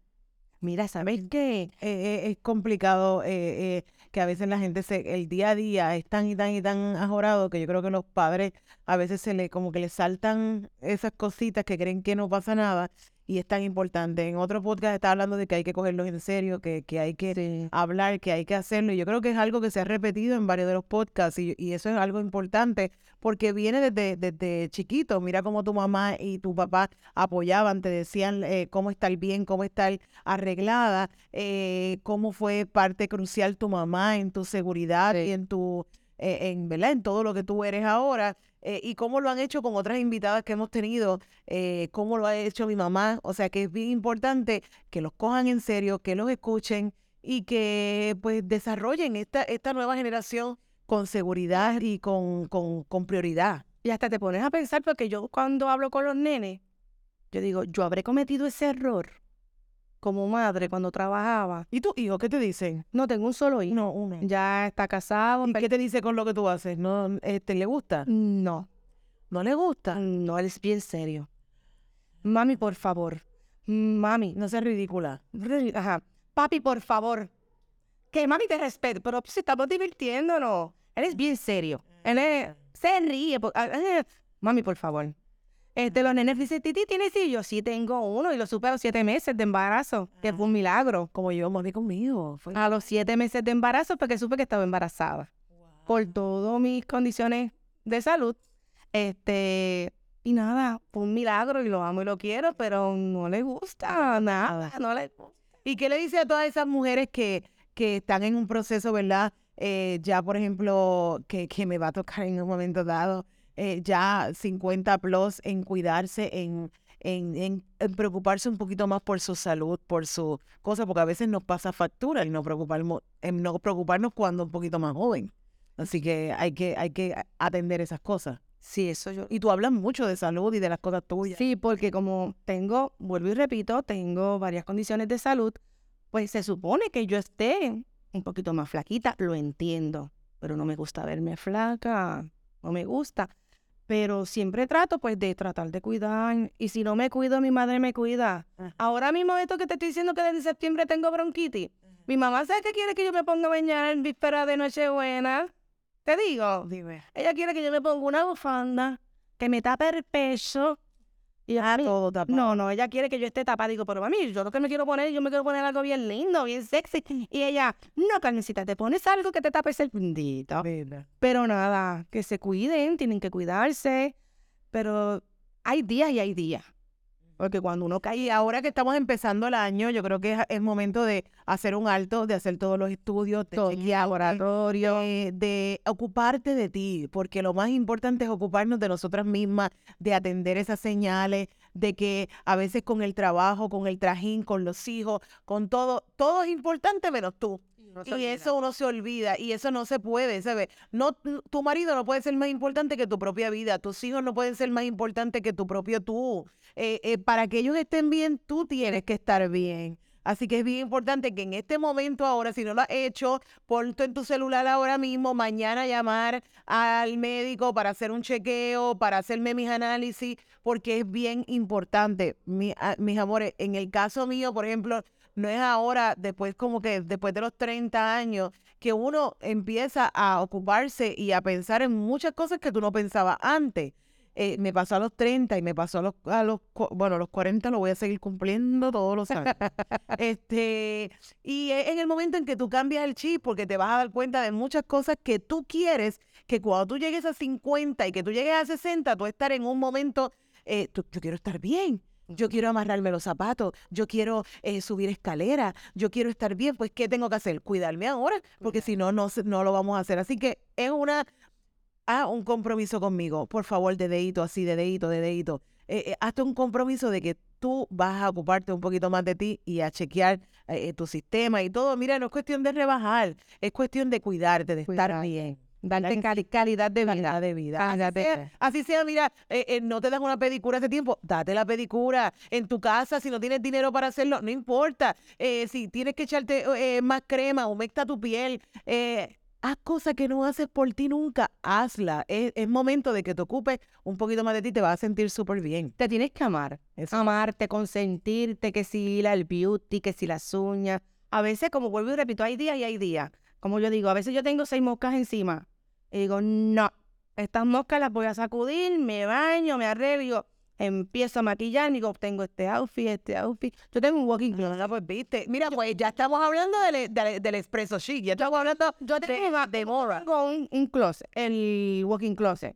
Mira, ¿sabes qué? Eh, eh, es complicado eh, eh, que a veces la gente se, el día a día es tan y tan y tan ajorado que yo creo que los padres a veces se le como que le saltan esas cositas que creen que no pasa nada y es tan importante. En otro podcast está hablando de que hay que cogerlos en serio, que, que hay que hablar, que hay que hacerlo. Y yo creo que es algo que se ha repetido en varios de los podcasts y, y eso es algo importante porque viene desde, desde chiquito. Mira cómo tu mamá y tu papá apoyaban, te decían eh, cómo estar bien, cómo estar arreglada, eh, cómo fue parte crucial tu mamá en tu seguridad y en tu, eh, en, ¿verdad? en todo lo que tú eres ahora. Eh, y cómo lo han hecho con otras invitadas que hemos tenido, eh, cómo lo ha hecho mi mamá. O sea que es bien importante que los cojan en serio, que los escuchen y que pues desarrollen esta, esta nueva generación con seguridad y con, con, con prioridad. Y hasta te pones a pensar, porque yo cuando hablo con los nenes, yo digo, yo habré cometido ese error como madre cuando trabajaba. ¿Y tu hijo qué te dicen? No, tengo un solo hijo. No, uno. Ya está casado. ¿Y pero- qué te dice con lo que tú haces? ¿No, este, ¿Le gusta? No, ¿No le gusta? no, él es bien serio. Mami, por favor. Mami. No seas ridícula. Ajá. Papi, por favor. Que mami te respete, pero si estamos divirtiéndonos. Él es bien serio. Él es- se ríe. por- ah, ah, Mami, por favor. Este, los nenes dicen, Titi, ¿tienes hijos? Yo sí tengo uno y lo supe a los siete meses de embarazo, que fue un milagro. Como yo, mami conmigo. Fue- A los siete meses de embarazo porque supe que estaba embarazada. Por todas mis condiciones de salud. Este, y nada, fue un milagro y lo amo y lo quiero, pero no le gusta nada, no le. ¿Y qué le dice a todas esas mujeres que, que están en un proceso, verdad? Eh, ya, por ejemplo, que, que me va a tocar en un momento dado, eh, ya 50 plus en cuidarse, en, en, en- en preocuparse un poquito más por su salud, por su cosa, porque a veces nos pasa factura el no preocuparnos, en no preocuparnos cuando un poquito más joven. Así que hay que, hay que atender esas cosas. Sí, eso yo. Y tú hablas mucho de salud y de las cosas tuyas. Sí, porque como tengo, vuelvo y repito, tengo varias condiciones de salud, pues se supone que yo esté un poquito más flaquita, lo entiendo, pero no me gusta verme flaca, no me gusta. Pero siempre trato pues de tratar de cuidar y si no me cuido, mi madre me cuida. Ajá. Ahora mismo esto que te estoy diciendo que desde septiembre tengo bronquitis, mi mamá sabe que quiere que yo me ponga a bañar en víspera de Nochebuena. Te digo, Dime. ella quiere que yo me ponga una bufanda que me tape el pecho. Y mami, Todo tapado. no, no, ella quiere que yo esté tapada. Digo, pero mami, yo lo que me quiero poner, yo me quiero poner algo bien lindo, bien sexy. Y ella, no, Carmencita, te pones algo que te tape bendito. Verdad. Pero nada, que se cuiden, tienen que cuidarse. Pero hay días y hay días. Porque cuando uno cae, Y ahora que estamos empezando el año, yo creo que es, es momento de hacer un alto, de hacer todos los estudios, de todo chequearte, laboratorio. eh, de ocuparte de ti, porque lo más importante es ocuparnos de nosotras mismas, de atender esas señales, de que a veces con el trabajo, con el trajín, con los hijos, con todo, todo es importante menos tú. Y eso uno se olvida y eso no se puede, ¿sabes? No, tu tu marido no puede ser más importante que tu propia vida, tus hijos no pueden ser más importantes que tu propio tú. Eh, eh, para que ellos estén bien, tú tienes que estar bien. Así que es bien importante que en este momento ahora, si no lo has hecho, ponte en tu celular ahora mismo, mañana llamar al médico para hacer un chequeo, para hacerme mis análisis, porque es bien importante. Mi- a- mis amores, en el caso mío, por ejemplo, no es ahora, después como que después de los 30 años, que uno empieza a ocuparse y a pensar en muchas cosas que tú no pensabas antes. Eh, me pasó a los 30 y me pasó a los, a los, bueno, los 40 lo voy a seguir cumpliendo todos los años. este, y es en el momento en que tú cambias el chip, porque te vas a dar cuenta de muchas cosas que tú quieres, que cuando tú llegues a 50 y que tú llegues a 60, tú estar en un momento, eh, tú- yo quiero estar bien. Yo quiero amarrarme los zapatos, yo quiero eh, subir escalera, yo quiero estar bien, pues ¿qué tengo que hacer? Cuidarme ahora, porque si no, no, no lo vamos a hacer. Así que es una, ah, un compromiso conmigo, por favor, de dedito, así, de dedito, de dedito. Eh, eh, hazte un compromiso de que tú vas a ocuparte un poquito más de ti y a chequear eh, eh, tu sistema y todo. Mira, no es cuestión de rebajar, es cuestión de cuidarte, de estar bien. Darte cali- calidad de vida. calidad de vida. Así sea, así sea, mira, eh, eh, no te das una pedicura hace tiempo, date la pedicura en tu casa, si no tienes dinero para hacerlo, no importa. Eh, si tienes que echarte eh, más crema, humecta tu piel, eh, haz cosas que no haces por ti nunca, hazla. Es, es momento de que te ocupes un poquito más de ti, te vas a sentir súper bien. Te tienes que amar. Eso. Amarte, consentirte, que si la, el beauty, que si las uñas. A veces, como vuelvo y repito, hay días y hay días. Como yo digo, a veces yo tengo seis moscas encima. Y digo, no, estas moscas las voy a sacudir, me baño, me arreglo, empiezo a maquillar, digo, tengo este outfit, este outfit. Yo tengo un walking closet. Ah, pues viste. Mira, pues ya estamos hablando del, del, del espresso chic, ya estamos hablando Yo de, tengo, de Mora. tengo un, un closet, el walking closet.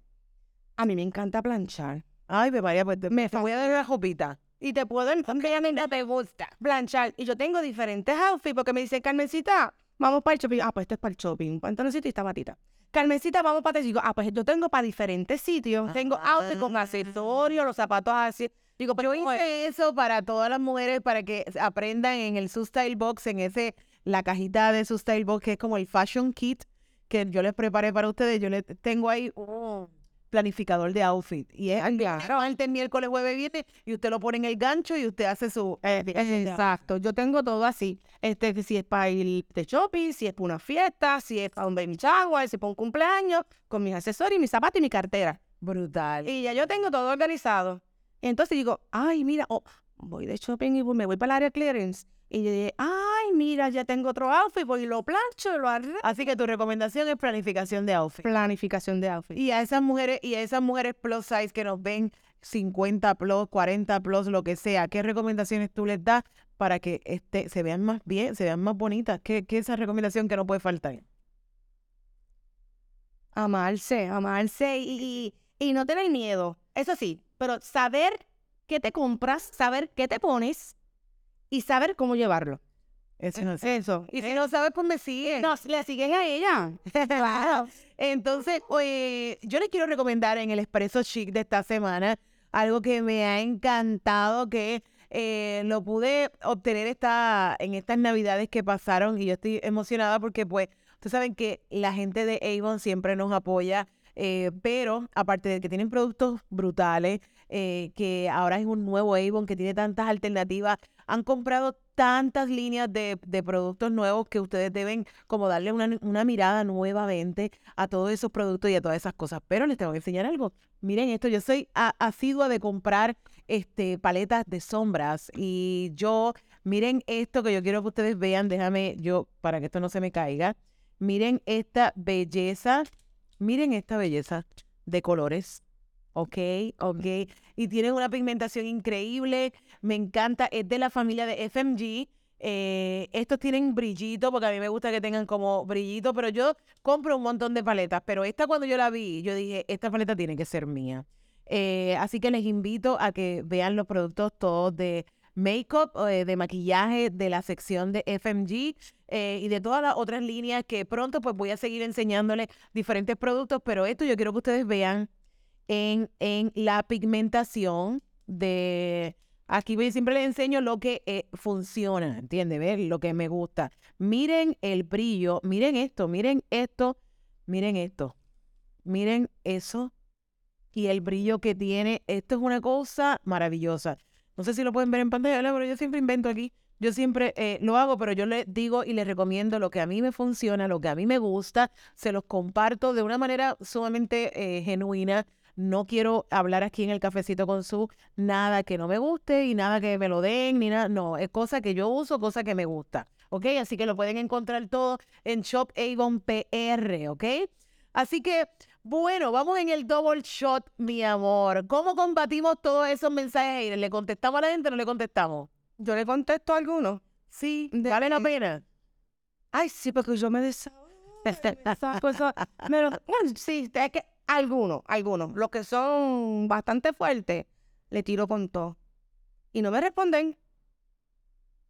A mí me encanta planchar. Ay, me María, pues te, Me te voy a dar la jopita. Y te puedo obviamente te gusta planchar. Y yo tengo diferentes outfits porque me dicen, Carmencita, vamos para el shopping. Ah, pues este es para el shopping. Pantaloncito y esta batita. Carmencita, vamos para te digo, ah, pues yo tengo para diferentes sitios. Tengo outfits con accesorios, los zapatos así. Digo, pero Yo hice eso para todas las mujeres para que aprendan en el Style Box, en ese, la cajita de Style Box, que es como el Fashion Kit que yo les preparé para ustedes. Yo les tengo ahí un planificador de outfit. Y es Claro. martes, miércoles, jueves, viernes, y usted lo pone en el gancho y usted hace su... Eh, Exacto, yo tengo todo así. Este, si es para ir de shopping, si es para una fiesta, si es para un baby shower, si es para un cumpleaños, con mis accesorios, mis zapatos y mi cartera. Brutal. Y ya yo tengo todo organizado. Entonces digo, ay, mira, oh, voy de shopping y me voy para el área clearance. Y yo dije, ay, mira, ya tengo otro outfit, voy y lo plancho, lo arreglo. Así que tu recomendación es planificación de outfit. Planificación de outfit. Y a esas mujeres, y a esas mujeres plus size que nos ven 50 plus, 40 plus, lo que sea, ¿qué recomendaciones tú les das para que este, se vean más bien, se vean más bonitas? ¿Qué, qué es esa recomendación que no puede faltar? Amarse, amarse y, y, y no tener miedo. Eso sí, pero saber qué te compras, saber qué te pones y saber cómo llevarlo. Eso no sé. Eso. Y si no sabes, pues me siguen. No, le siguen a ella. Claro. Entonces, eh, yo les quiero recomendar en el Expreso Chic de esta semana algo que me ha encantado, que eh, lo pude obtener esta, en estas navidades que pasaron y yo estoy emocionada porque pues ustedes saben que la gente de Avon siempre nos apoya, eh, pero aparte de que tienen productos brutales, eh, que ahora es un nuevo Avon que tiene tantas alternativas, han comprado tantas líneas de, productos nuevos que ustedes deben como darle una, mirada nuevamente a todos esos productos y a todas esas cosas. Pero les tengo que enseñar algo. Miren esto, yo soy asidua de comprar este, paletas de sombras y yo, miren esto que yo quiero que ustedes vean, déjame yo, para que esto no se me caiga, miren esta belleza, miren esta belleza de colores. Ok, ok. Y tienen una pigmentación increíble. Me encanta. Es de la familia de FMG. Eh, estos tienen brillito, porque a mí me gusta que tengan como brillito, pero yo compro un montón de paletas. Pero esta cuando yo la vi, yo dije, esta paleta tiene que ser mía. Eh, así que les invito a que vean los productos todos de make-up, eh, de maquillaje de la sección de FMG eh, y de todas las otras líneas que pronto pues voy a seguir enseñándoles diferentes productos, pero esto yo quiero que ustedes vean en, en la pigmentación de... Aquí siempre les enseño lo que eh, funciona, ¿entiendes? Ver lo que me gusta. Miren el brillo, miren esto, miren esto, miren esto, miren eso y el brillo que tiene. Esto es una cosa maravillosa. No sé si lo pueden ver en pantalla, pero yo siempre invento aquí. Yo siempre eh, lo hago, pero yo les digo y les recomiendo lo que a mí me funciona, lo que a mí me gusta. Se los comparto de una manera sumamente eh, genuina. No quiero hablar aquí en el cafecito con su nada que no me guste y nada que me lo den, ni nada. No, es cosa que yo uso, cosa que me gusta. ¿Ok? Así que lo pueden encontrar todo en Shop Avon PR, ¿ok? Así que, bueno, vamos en el double shot, mi amor. ¿Cómo combatimos todos esos mensajes? ¿Le contestamos a la gente o no le contestamos? Yo le contesto a algunos. Sí, vale la pena. Ay, sí, porque yo me desahogo. Pues, bueno, sí, es que algunos, algunos, los que son bastante fuertes, le tiro con todo. Y no me responden.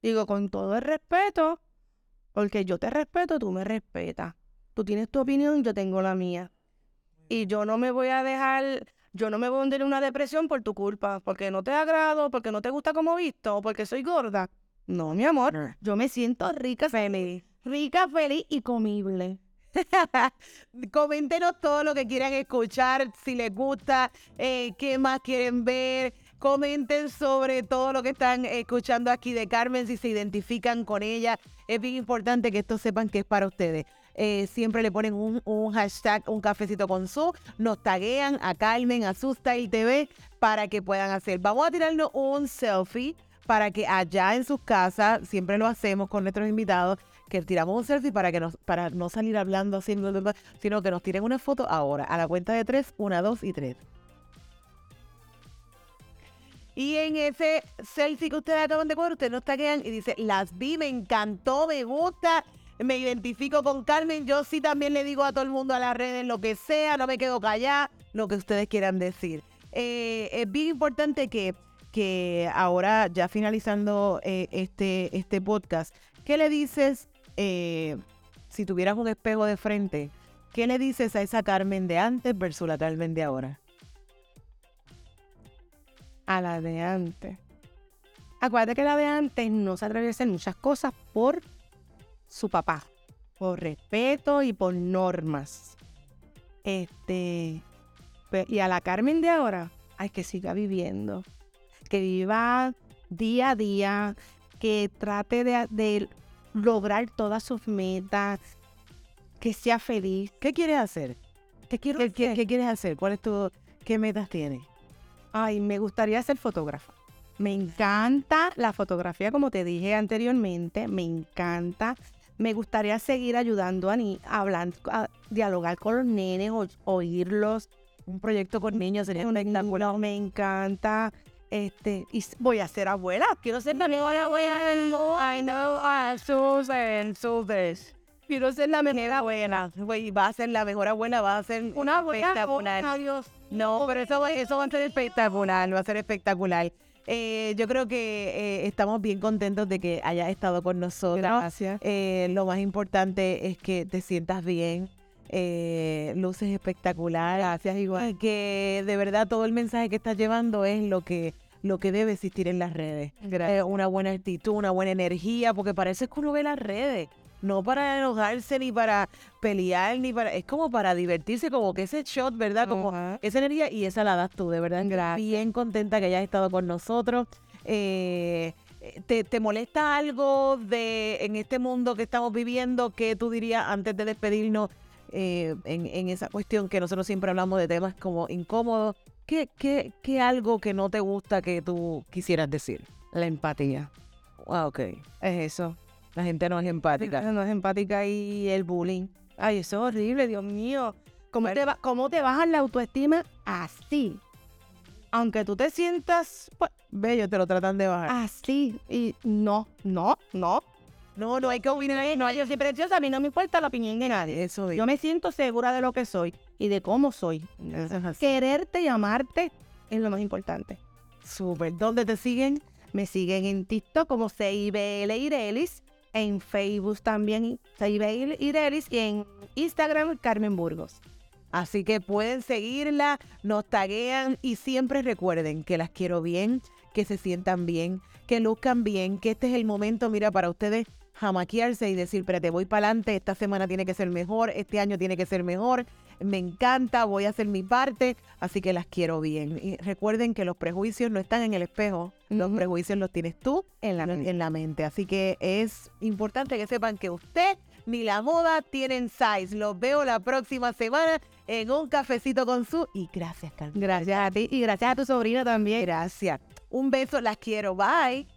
Digo, con todo el respeto, porque yo te respeto, tú me respetas. Tú tienes tu opinión, yo tengo la mía. Y yo no me voy a dejar, yo no me voy a hundir en una depresión por tu culpa, porque no te agrado, porque no te gusta como visto, o porque soy gorda. No, mi amor, yo me siento rica, feliz. Rica, feliz y comible. Coméntenos todo lo que quieran escuchar, si les gusta, eh, qué más quieren ver. Comenten sobre todo lo que están escuchando aquí de Carmen, si se identifican con ella. Es bien importante que esto sepan que es para ustedes. Eh, siempre le ponen un, hashtag, un cafecito con su, nos taguean a Carmen, a Style TV para que puedan hacer. Vamos a tirarnos un selfie para que allá en sus casas, siempre lo hacemos con nuestros invitados, que tiramos un selfie para que nos, para no salir hablando así, sino que nos tiren una foto ahora, a la cuenta de tres, una, dos y tres. Y en ese selfie que ustedes acaban de coger, ustedes nos taguean y dice, las vi, me encantó, me gusta, me identifico con Carmen. Yo sí también le digo a todo el mundo a las redes lo que sea, no me quedo callada, lo que ustedes quieran decir. Eh, es bien importante que, que ahora, ya finalizando eh, este, este podcast, ¿qué le dices eh, si tuvieras un espejo de frente? ¿Qué le dices a esa Carmen de antes versus la Carmen de ahora? A la de antes. Acuérdate que la de antes no se atreve a hacer muchas cosas por su papá, por respeto y por normas. Este, y a la Carmen de ahora, hay que siga viviendo, que viva día a día, que trate de, lograr todas sus metas, que sea feliz. ¿Qué quieres hacer? ¿Qué, quiero ¿Qué, ¿Qué, quieres hacer? ¿Cuál es tu, qué metas tienes? Ay, me gustaría ser fotógrafa. Me encanta la fotografía, como te dije anteriormente, me encanta me gustaría seguir ayudando a, ni, hablar, a dialogar con los nenes, o, oírlos. Un proyecto con niños sería un espectacular. Me encanta. Este, y voy a ser abuela. Quiero ser la mejor abuela del mundo. I know, uh, Susan, Susan. Quiero ser la mejor abuela. va a ser la mejor abuela, va a ser una abuela espectacular. No, pero eso, eso va a ser espectacular, va a ser espectacular. Eh, yo creo que eh, estamos bien contentos de que hayas estado con nosotros. Gracias. Eh, lo más importante es que te sientas bien. luces espectacular. Gracias, igual. Que de verdad todo el mensaje que estás llevando es lo que lo que debe existir en las redes. una buena actitud, una buena energía, porque parece que uno ve las redes no para enojarse ni para pelear ni para es como para divertirse como que ese shot verdad como esa energía y esa la das tú de verdad Gracias. bien contenta que hayas estado con nosotros eh, ¿te, molesta algo de en este mundo que estamos viviendo que tú dirías antes de despedirnos eh, en, esa cuestión que nosotros siempre hablamos de temas como incómodos ¿qué, qué, qué algo que no te gusta que tú quisieras decir? La empatía. Ah, ok. Es eso. La gente no es empática. No es empática y el bullying. Ay, eso es horrible, Dios mío. ¿Cómo, te, va, ¿Cómo te bajas la autoestima así? Aunque tú te sientas pues, bello, te lo tratan de bajar. Así. Y no, no, no. No, no hay que opinar. No, yo siempre a mí no me importa la opinión de nadie. Eso Yo me siento segura de lo que soy y de cómo soy. Quererte y amarte es lo más importante. Súper. ¿Dónde te siguen? Me siguen en TikTok como CIBL Irelis en Facebook también Saibel Irelis y en Instagram Carmen Burgos. Así que pueden seguirla, nos taguean y siempre recuerden que las quiero bien, que se sientan bien, que luzcan bien, que este es el momento, mira, para ustedes jamaquearse y decir, pero te voy para adelante, esta semana tiene que ser mejor, este año tiene que ser mejor, me encanta, voy a hacer mi parte, así que las quiero bien. Y recuerden que los prejuicios no están en el espejo, los prejuicios los tienes tú en la, en la mente. Así que es importante que sepan que usted ni la moda tienen size. Los veo la próxima semana en un cafecito con su. Y gracias, Carmen. Gracias a ti y gracias a tu sobrina también. Gracias. Un beso, las quiero. Bye.